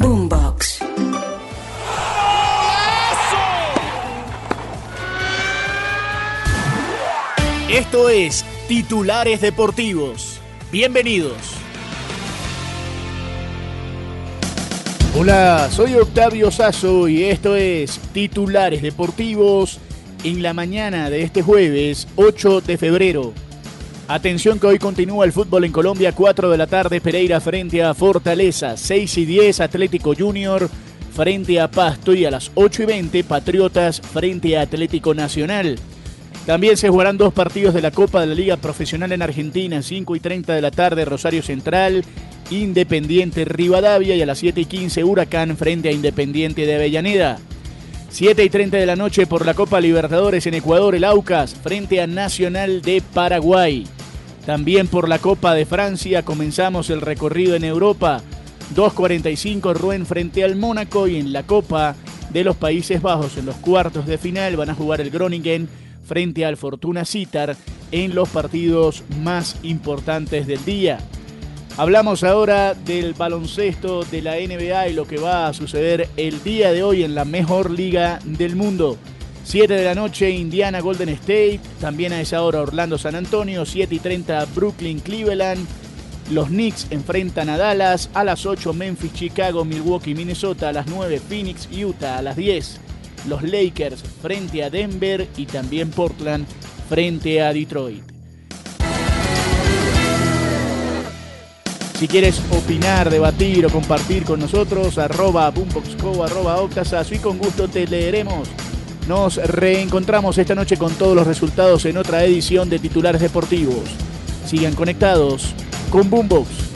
Boombox. Esto es Titulares Deportivos. Bienvenidos. Hola, soy Octavio Sazo y esto es Titulares Deportivos en la mañana de este jueves 8 de febrero. Atención que hoy continúa el fútbol en Colombia, 4 de la tarde, Pereira frente a Fortaleza, 6 y 10, Atlético Junior frente a Pasto y a las 8 y 20, Patriotas frente a Atlético Nacional. También se jugarán dos partidos de la Copa de la Liga Profesional en Argentina, 5 y 30 de la tarde, Rosario Central, Independiente Rivadavia y a las 7 y 15, Huracán frente a Independiente de Avellaneda. 7 y 30 de la noche por la Copa Libertadores en Ecuador, el Aucas frente a Nacional de Paraguay. También por la Copa de Francia comenzamos el recorrido en Europa. 2.45 Rouen frente al Mónaco y en la Copa de los Países Bajos en los cuartos de final van a jugar el Groningen frente al Fortuna Citar en los partidos más importantes del día. Hablamos ahora del baloncesto de la NBA y lo que va a suceder el día de hoy en la mejor liga del mundo. 7 de la noche Indiana Golden State, también a esa hora Orlando San Antonio, 7 y 30 Brooklyn Cleveland. Los Knicks enfrentan a Dallas, a las 8 Memphis Chicago Milwaukee Minnesota, a las 9 Phoenix Utah, a las 10 los Lakers frente a Denver y también Portland frente a Detroit. Si quieres opinar, debatir o compartir con nosotros, arroba boomboxco, arroba octasazo y con gusto te leeremos. Nos reencontramos esta noche con todos los resultados en otra edición de Titulares Deportivos. Sigan conectados con Boombox.